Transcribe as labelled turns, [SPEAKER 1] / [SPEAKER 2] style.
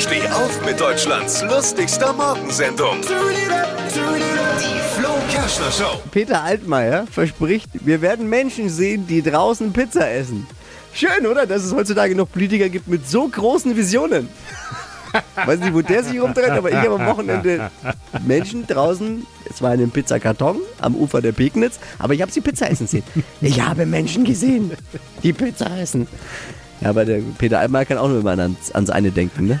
[SPEAKER 1] Steh auf mit Deutschlands lustigster Morgensendung. Die Flo Kerschner Show.
[SPEAKER 2] Peter Altmaier verspricht, wir werden Menschen sehen, die draußen Pizza essen. Schön, oder? Dass es heutzutage noch Politiker gibt mit so großen Visionen. Weiß nicht, wo der sich rumdreht, aber ich habe am Wochenende Menschen draußen, es war in einem Pizzakarton am Ufer der Pegnitz, aber ich habe sie Pizza essen sehen. Ich habe Menschen gesehen, die Pizza essen. Ja, aber der Peter Altmaier kann auch nur immer ans, ans eine denken, ne?